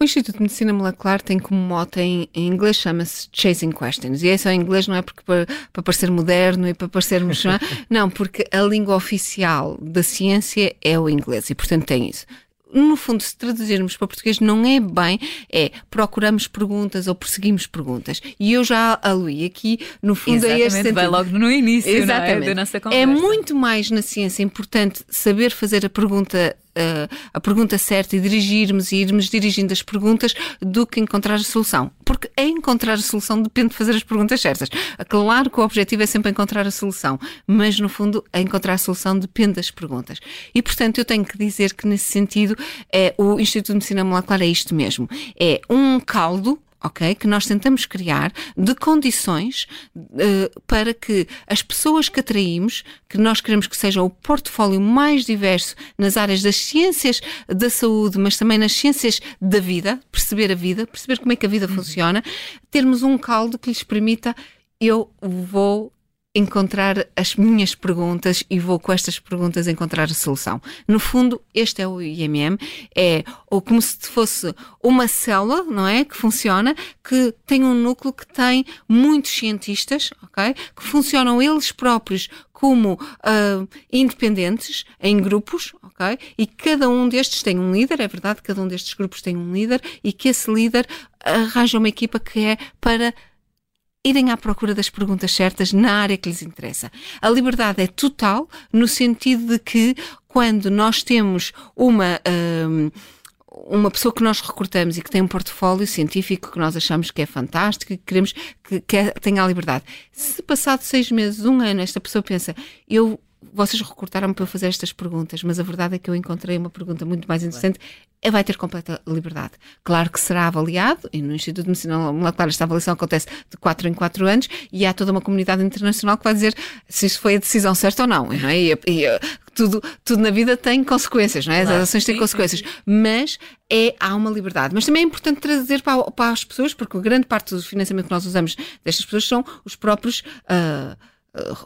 O Instituto de Medicina Molecular tem como mote em, em inglês chama-se Chasing Questions. E é só em inglês não é porque para, para parecer moderno e para parecermos. não, porque a língua oficial da ciência é o inglês e, portanto, tem isso no fundo, se traduzirmos para português, não é bem, é procuramos perguntas ou perseguimos perguntas. E eu já aluí aqui, no fundo, Exatamente, é este sentido. vai logo no início Exatamente. É? da nossa conversa. É muito mais na ciência importante saber fazer a pergunta a pergunta certa e dirigirmos e irmos dirigindo as perguntas do que encontrar a solução. Porque a encontrar a solução depende de fazer as perguntas certas. Claro que o objetivo é sempre encontrar a solução, mas no fundo a encontrar a solução depende das perguntas. E portanto eu tenho que dizer que nesse sentido é, o Instituto de Medicina Molecular é isto mesmo. É um caldo ok? Que nós tentamos criar de condições uh, para que as pessoas que atraímos, que nós queremos que seja o portfólio mais diverso nas áreas das ciências da saúde, mas também nas ciências da vida, perceber a vida, perceber como é que a vida uhum. funciona, termos um caldo que lhes permita eu vou encontrar as minhas perguntas e vou com estas perguntas encontrar a solução. No fundo, este é o IMM, é ou como se fosse uma célula, não é, que funciona, que tem um núcleo que tem muitos cientistas, ok, que funcionam eles próprios como uh, independentes em grupos, ok, e cada um destes tem um líder, é verdade, cada um destes grupos tem um líder e que esse líder arranja uma equipa que é para irem à procura das perguntas certas na área que lhes interessa. A liberdade é total no sentido de que quando nós temos uma. Um, uma pessoa que nós recrutamos e que tem um portfólio científico que nós achamos que é fantástico e que queremos que, que tenha a liberdade. Se passado seis meses, um ano, esta pessoa pensa, eu vocês recrutaram-me para eu fazer estas perguntas, mas a verdade é que eu encontrei uma pergunta muito mais interessante. É, vai ter completa liberdade. Claro que será avaliado, e no Instituto de Medicina Molecular esta avaliação acontece de 4 em 4 anos, e há toda uma comunidade internacional que vai dizer se isso foi a decisão certa ou não. não é? e, e, tudo, tudo na vida tem consequências, não é? Claro, As ações têm sim, consequências. Sim. Mas é, há uma liberdade. Mas também é importante trazer para, para as pessoas, porque grande parte do financiamento que nós usamos destas pessoas são os próprios. Uh,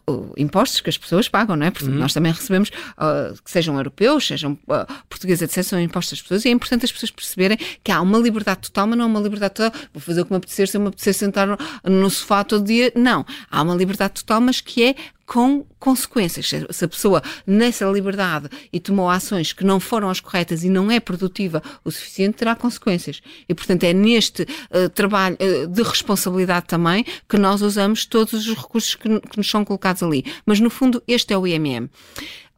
uh, impostos que as pessoas pagam, não é? Porque uhum. nós também recebemos, uh, que sejam europeus, sejam uh, portugueses, etc., são impostos às pessoas e é importante as pessoas perceberem que há uma liberdade total, mas não há uma liberdade total. Vou fazer o que me apetecer, se eu me apetecer sentar no, no sofá todo dia. Não. Há uma liberdade total, mas que é com consequências. Se a pessoa, nessa liberdade, e tomou ações que não foram as corretas e não é produtiva o suficiente, terá consequências. E, portanto, é neste uh, trabalho uh, de responsabilidade também que nós usamos todos os recursos que, que nos são colocados ali. Mas, no fundo, este é o IMM.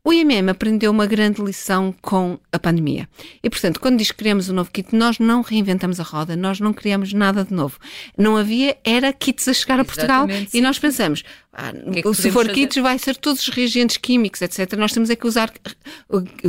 O IMM aprendeu uma grande lição com a pandemia. E, portanto, quando diz que criamos um novo kit, nós não reinventamos a roda, nós não criamos nada de novo. Não havia, era kits a chegar a Portugal sim. e nós pensamos, ah, que é que se for fazer? kits vai ser todos os reagentes químicos, etc. Nós temos é que usar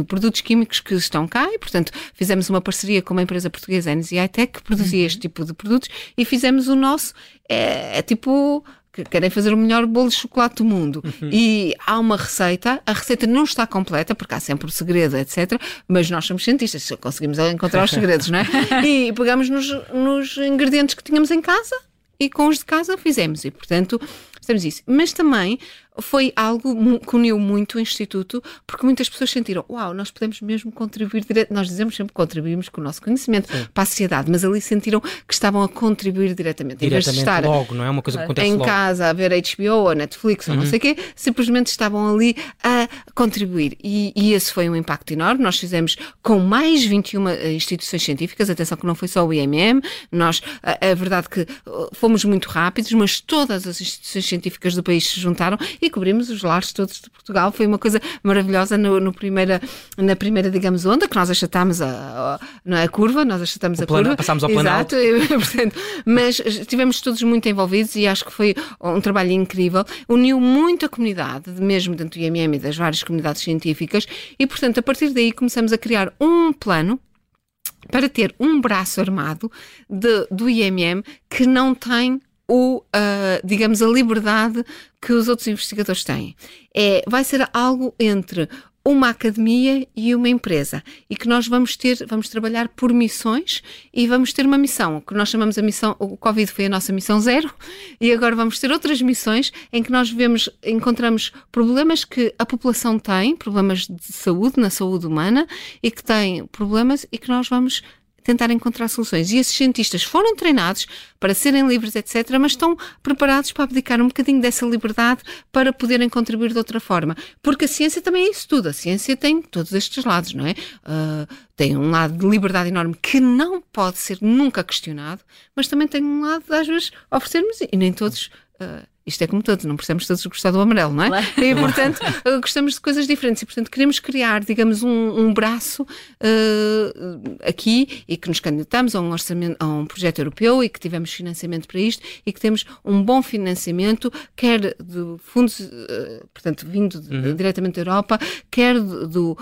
produtos químicos que estão cá e, portanto, fizemos uma parceria com uma empresa portuguesa, a NZI Tech, que produzia uhum. este tipo de produtos e fizemos o nosso, é, é tipo que querem fazer o melhor bolo de chocolate do mundo. Uhum. E há uma receita, a receita não está completa, porque há sempre o segredo, etc. Mas nós somos cientistas, conseguimos encontrar os segredos, não é? E pegamos nos, nos ingredientes que tínhamos em casa e com os de casa fizemos. E, portanto, fizemos isso. Mas também foi algo que uniu muito o Instituto, porque muitas pessoas sentiram, uau, nós podemos mesmo contribuir direto, nós dizemos sempre que contribuímos com o nosso conhecimento Sim. para a sociedade, mas ali sentiram que estavam a contribuir diretamente. Diretamente em vez de estar logo, não é uma coisa que acontece em logo. casa a ver HBO ou Netflix uhum. ou não uhum. sei o quê, simplesmente estavam ali a contribuir. E, e, esse foi um impacto enorme. Nós fizemos com mais 21 eh, instituições científicas, atenção que não foi só o IMM, nós, a, a verdade que uh, fomos muito rápidos, mas todas as instituições científicas do país se juntaram e cobrimos os lares todos de Portugal. Foi uma coisa maravilhosa no, no primeira, na primeira, digamos, onda, que nós achatámos a, a, a curva, nós achatámos o a plano, curva. Passámos ao plano Exato, portanto, mas estivemos todos muito envolvidos e acho que foi um trabalho incrível. Uniu muito a comunidade, mesmo dentro do IMM e das várias comunidades científicas, e, portanto, a partir daí começamos a criar um plano para ter um braço armado de, do IMM que não tem o, uh, digamos, a liberdade que os outros investigadores têm. É, vai ser algo entre uma academia e uma empresa e que nós vamos ter, vamos trabalhar por missões e vamos ter uma missão, que nós chamamos a missão, o Covid foi a nossa missão zero e agora vamos ter outras missões em que nós vemos, encontramos problemas que a população tem, problemas de saúde, na saúde humana e que tem problemas e que nós vamos tentar encontrar soluções. E esses cientistas foram treinados para serem livres, etc., mas estão preparados para abdicar um bocadinho dessa liberdade para poderem contribuir de outra forma. Porque a ciência também é isso tudo. A ciência tem todos estes lados, não é? Uh, tem um lado de liberdade enorme que não pode ser nunca questionado, mas também tem um lado de, às vezes, oferecermos, e nem todos. Uh, isto é como todos, não precisamos todos gostar do amarelo, não é? Claro. E, portanto, eh, gostamos de coisas diferentes e, portanto, queremos criar, digamos, um, um braço uh, aqui e que nos candidatamos a um orçamento, a um projeto europeu e que tivemos financiamento para isto e que temos um bom financiamento, quer de fundos, uh, portanto, vindo de, uhum. diretamente da Europa, quer do, do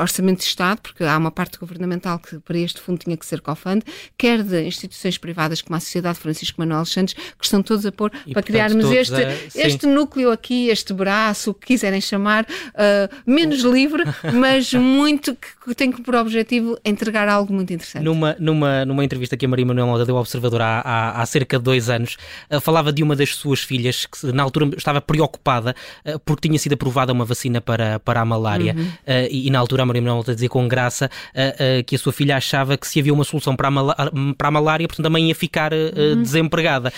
orçamento de Estado, porque há uma parte governamental que para este fundo tinha que ser co-fund, quer de instituições privadas como a Sociedade Francisco Manuel Santos, que estão todos a pôr e, para portanto, criarmos este, este núcleo aqui, este braço, o que quiserem chamar, uh, menos livre, mas muito que tem por objetivo entregar algo muito interessante. Numa, numa, numa entrevista que a Maria Manuel Moda deu ao Observador há, há, há cerca de dois anos, uh, falava de uma das suas filhas que na altura estava preocupada uh, porque tinha sido aprovada uma vacina para, para a malária uhum. e, e, na altura a Maria Manuel Moda dizia com graça que a sua filha achava que se havia uma solução para a, para a malária, portanto também ia ficar uhum. desempregada.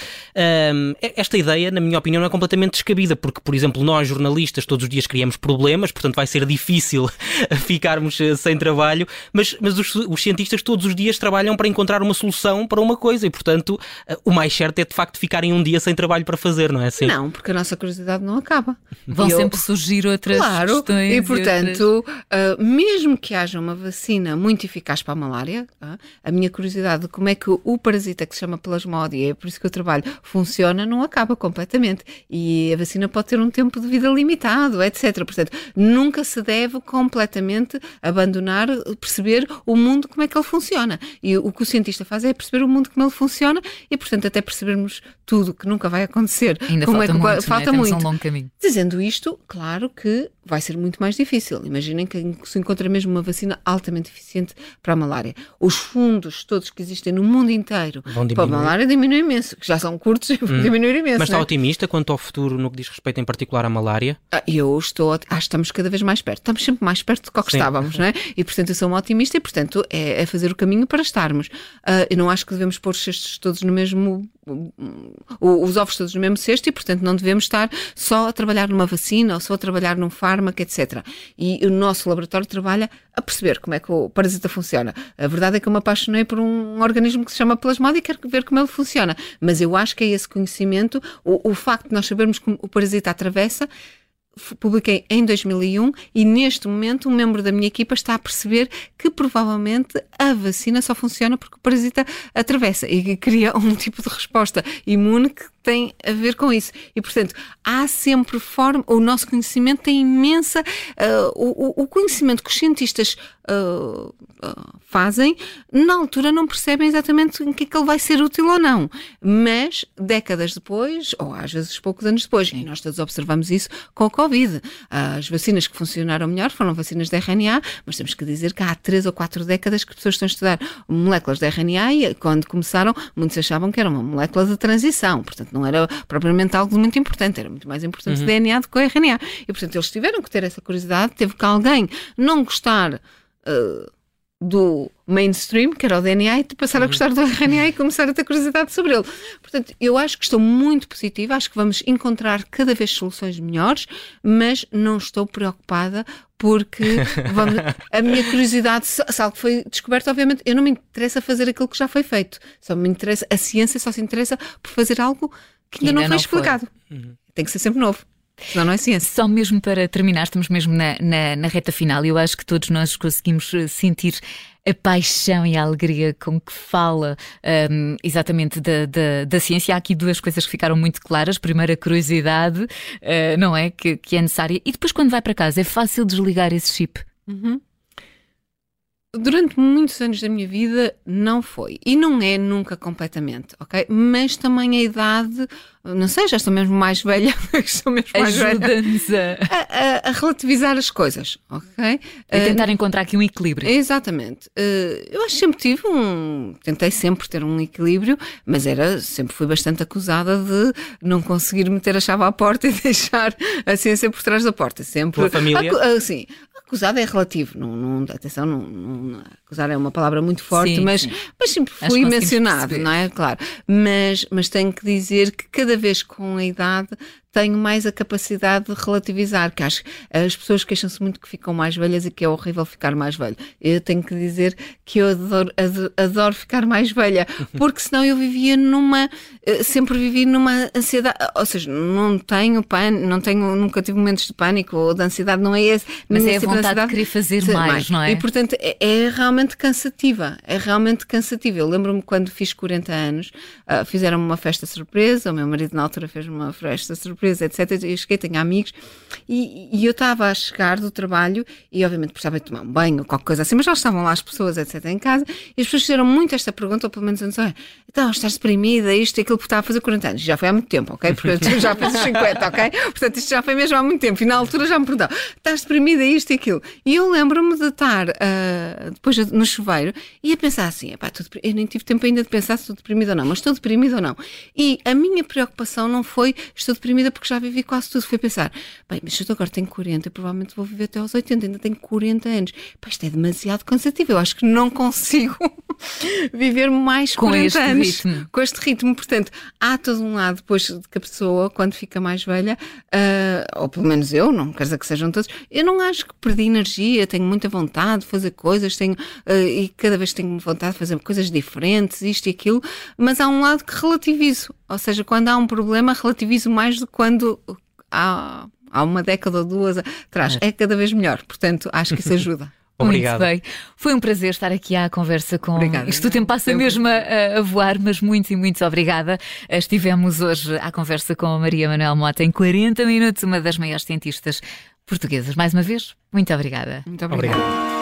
esta ideia, na minha minha opinião, não é completamente descabida, porque, por exemplo, nós jornalistas todos os dias criamos problemas, portanto vai ser difícil ficarmos eh, sem trabalho, mas, mas os, os, cientistas todos os dias trabalham para encontrar uma solução para uma coisa e, portanto, eh, o mais certo é de facto ficarem um dia sem trabalho para fazer, não é assim? Não, porque a nossa curiosidade não acaba. Vão eu... sempre surgir outras claro, questões. E, portanto, e outras... uh, mesmo que haja uma vacina muito eficaz para a malária, uh, a minha curiosidade de como é que o parasita que se chama plasmódia, é por isso que eu trabalho, funciona, não acaba completamente e a vacina pode ter um tempo de vida limitado, etc. Portanto, nunca se deve completamente abandonar, perceber o mundo como é que ele funciona. E o que o cientista faz é perceber o mundo como ele funciona e, portanto, até percebermos tudo que nunca vai acontecer. Ainda como falta é que muito, falta né? muito. um longo caminho. Dizendo isto, claro que vai ser muito mais difícil. Imaginem que se encontra mesmo uma vacina altamente eficiente para a malária. Os fundos todos que existem no mundo inteiro para a malária diminuem imenso, que já são curtos e vão hum. diminuir imenso. Mas está é? otimista quanto ao futuro no que diz respeito em particular à malária? Ah, eu estou, ah, estamos cada vez mais perto. Estamos sempre mais perto do que, que estávamos, não é? E portanto eu sou uma otimista e portanto é, é fazer o caminho para estarmos. Uh, eu não acho que devemos pôr os cestos todos no mesmo os ovos todos no mesmo cesto e, portanto, não devemos estar só a trabalhar numa vacina ou só a trabalhar num fármaco, etc. E o nosso laboratório trabalha a perceber como é que o parasita funciona. A verdade é que eu me apaixonei por um organismo que se chama plasmódio e quero ver como ele funciona. Mas eu acho que é esse conhecimento, o, o facto de nós sabermos como o parasita atravessa, publiquei em 2001 e neste momento um membro da minha equipa está a perceber que provavelmente a vacina só funciona porque o parasita atravessa e cria um tipo de resposta imune que tem a ver com isso. E, portanto, há sempre forma, o nosso conhecimento tem imensa. Uh, o, o, conhecimento que os cientistas uh, uh, fazem, na altura não percebem exatamente em que é que ele vai ser útil ou não. Mas, décadas depois, ou às vezes poucos anos depois, e nós todos observamos isso com a Covid. As vacinas que funcionaram melhor foram vacinas de RNA, mas temos que dizer que há três ou quatro décadas que pessoas estão a estudar moléculas de RNA e quando começaram, muitos achavam que era uma molécula de transição. Portanto, Portanto, não era propriamente algo muito importante, era muito mais importante uhum. o DNA do que o RNA. E, portanto, eles tiveram que ter essa curiosidade, teve que alguém não gostar uh, do mainstream, que era o DNA, e passar a uhum. gostar do RNA e começar a ter curiosidade sobre ele. Portanto, eu acho que estou muito positiva, acho que vamos encontrar cada vez soluções melhores, mas não estou preocupada porque vamos, a minha curiosidade, se, algo foi descoberto, obviamente, eu não me interessa fazer aquilo que já foi feito. Só me interessa, a ciência só se interessa por fazer algo que ainda, ainda não foi não explicado. Foi. Uhum. Tem que ser sempre novo. Senão não é ciência. Só mesmo para terminar, estamos mesmo na, na, na reta final e eu acho que todos nós conseguimos eh, sentir a paixão e a alegria com que fala um, exatamente da, da, da, ciência. Há aqui duas coisas que ficaram muito claras. Primeiro, a curiosidade, uh, não é? Que, que, é necessária. E depois, quando vai para casa, é fácil desligar esse chip. Uhum. Durante muitos anos da minha vida não foi. E não é nunca completamente, ok? Mas também a idade, não sei, já estou mesmo mais velha, estou mesmo mais velha. A, a, a, relativizar as coisas, ok? A tentar uh, encontrar aqui um equilíbrio. Exatamente. Uh, eu acho que sempre tive um. Tentei sempre ter um equilíbrio, mas era sempre fui bastante acusada de não conseguir meter a chave à porta e deixar a ciência por trás da porta. Sempre. Pela família? Assim, acusado é relativo, não, não, atenção, não, não, acusar é uma palavra muito forte, sim, mas, sim. mas sempre fui mencionado, perceber. não é? Claro. Mas, mas tenho que dizer que cada vez com a idade tenho mais a capacidade de relativizar, que acho que as pessoas queixam-se muito que ficam mais velhas e que é horrível ficar mais velho. Eu tenho que dizer que eu adoro, adoro, adoro ficar mais velha, porque senão eu vivia numa, eh, sempre vivi numa ansiedade, ou seja, não tenho pânico, não tenho, nunca tive momentos de pânico ou de ansiedade, não é esse. Mas é a vontade de querer fazer mais, mais, não é? E portanto é, é, realmente cansativa, é realmente cansativa. Eu lembro-me quando fiz 40 anos, uh, fizeram-me uma festa surpresa, o meu marido na altura fez uma festa surpresa surpresa, etc. Eu cheguei, tenho amigos, e, e eu estava a chegar do trabalho e, obviamente, precisava de tomar um banho, qualquer coisa assim, mas já estavam lá as pessoas, etc., em casa, e as pessoas fizeram muito esta pergunta, ou pelo menos antes, então, estás deprimida, isto e aquilo, porque estava a fazer 40 anos. Já foi há muito tempo, ok? Porque já fiz os 50, ok? Portanto, isto já foi mesmo há muito tempo, e na altura já me perguntavam, estás deprimida, isto e aquilo. E eu lembro-me de estar uh, depois no chuveiro e a pensar assim, epá, eu nem tive tempo ainda de pensar se estou deprimida ou não, mas estou deprimida ou não. E a minha preocupação não foi estou deprimida porque já vivi quase tudo. Foi pensar, bem, mas eu agora tenho 40, provavelmente vou viver até aos 80, ainda tenho 40 anos. Pá, isto é demasiado cansativo. Eu acho que não consigo viver mais com 40 anos ritmo. com este ritmo. Portanto, há todo um lado depois de que a pessoa, quando fica mais velha, uh, ou pelo menos eu, não quer dizer que sejam todos, eu não acho que perdi energia, tenho muita vontade de fazer coisas, tenho, uh, e cada vez tenho vontade de fazer coisas diferentes, isto e aquilo, mas há um lado que relativizo. Ou seja, quando há um problema, relativizo mais do que quando há, há uma década ou duas atrás. É. é cada vez melhor. Portanto, acho que isso ajuda. Obrigado. Muito bem. Foi um prazer estar aqui à conversa com. Obrigada. Isto o tempo passa mesmo a, a, voar, mas muito e muito obrigada. Estivemos hoje à conversa com a Maria Manuel Mota em 40 minutos, uma das maiores cientistas portuguesas. Mais uma vez, muito obrigada. Muito obrigada. Obrigado.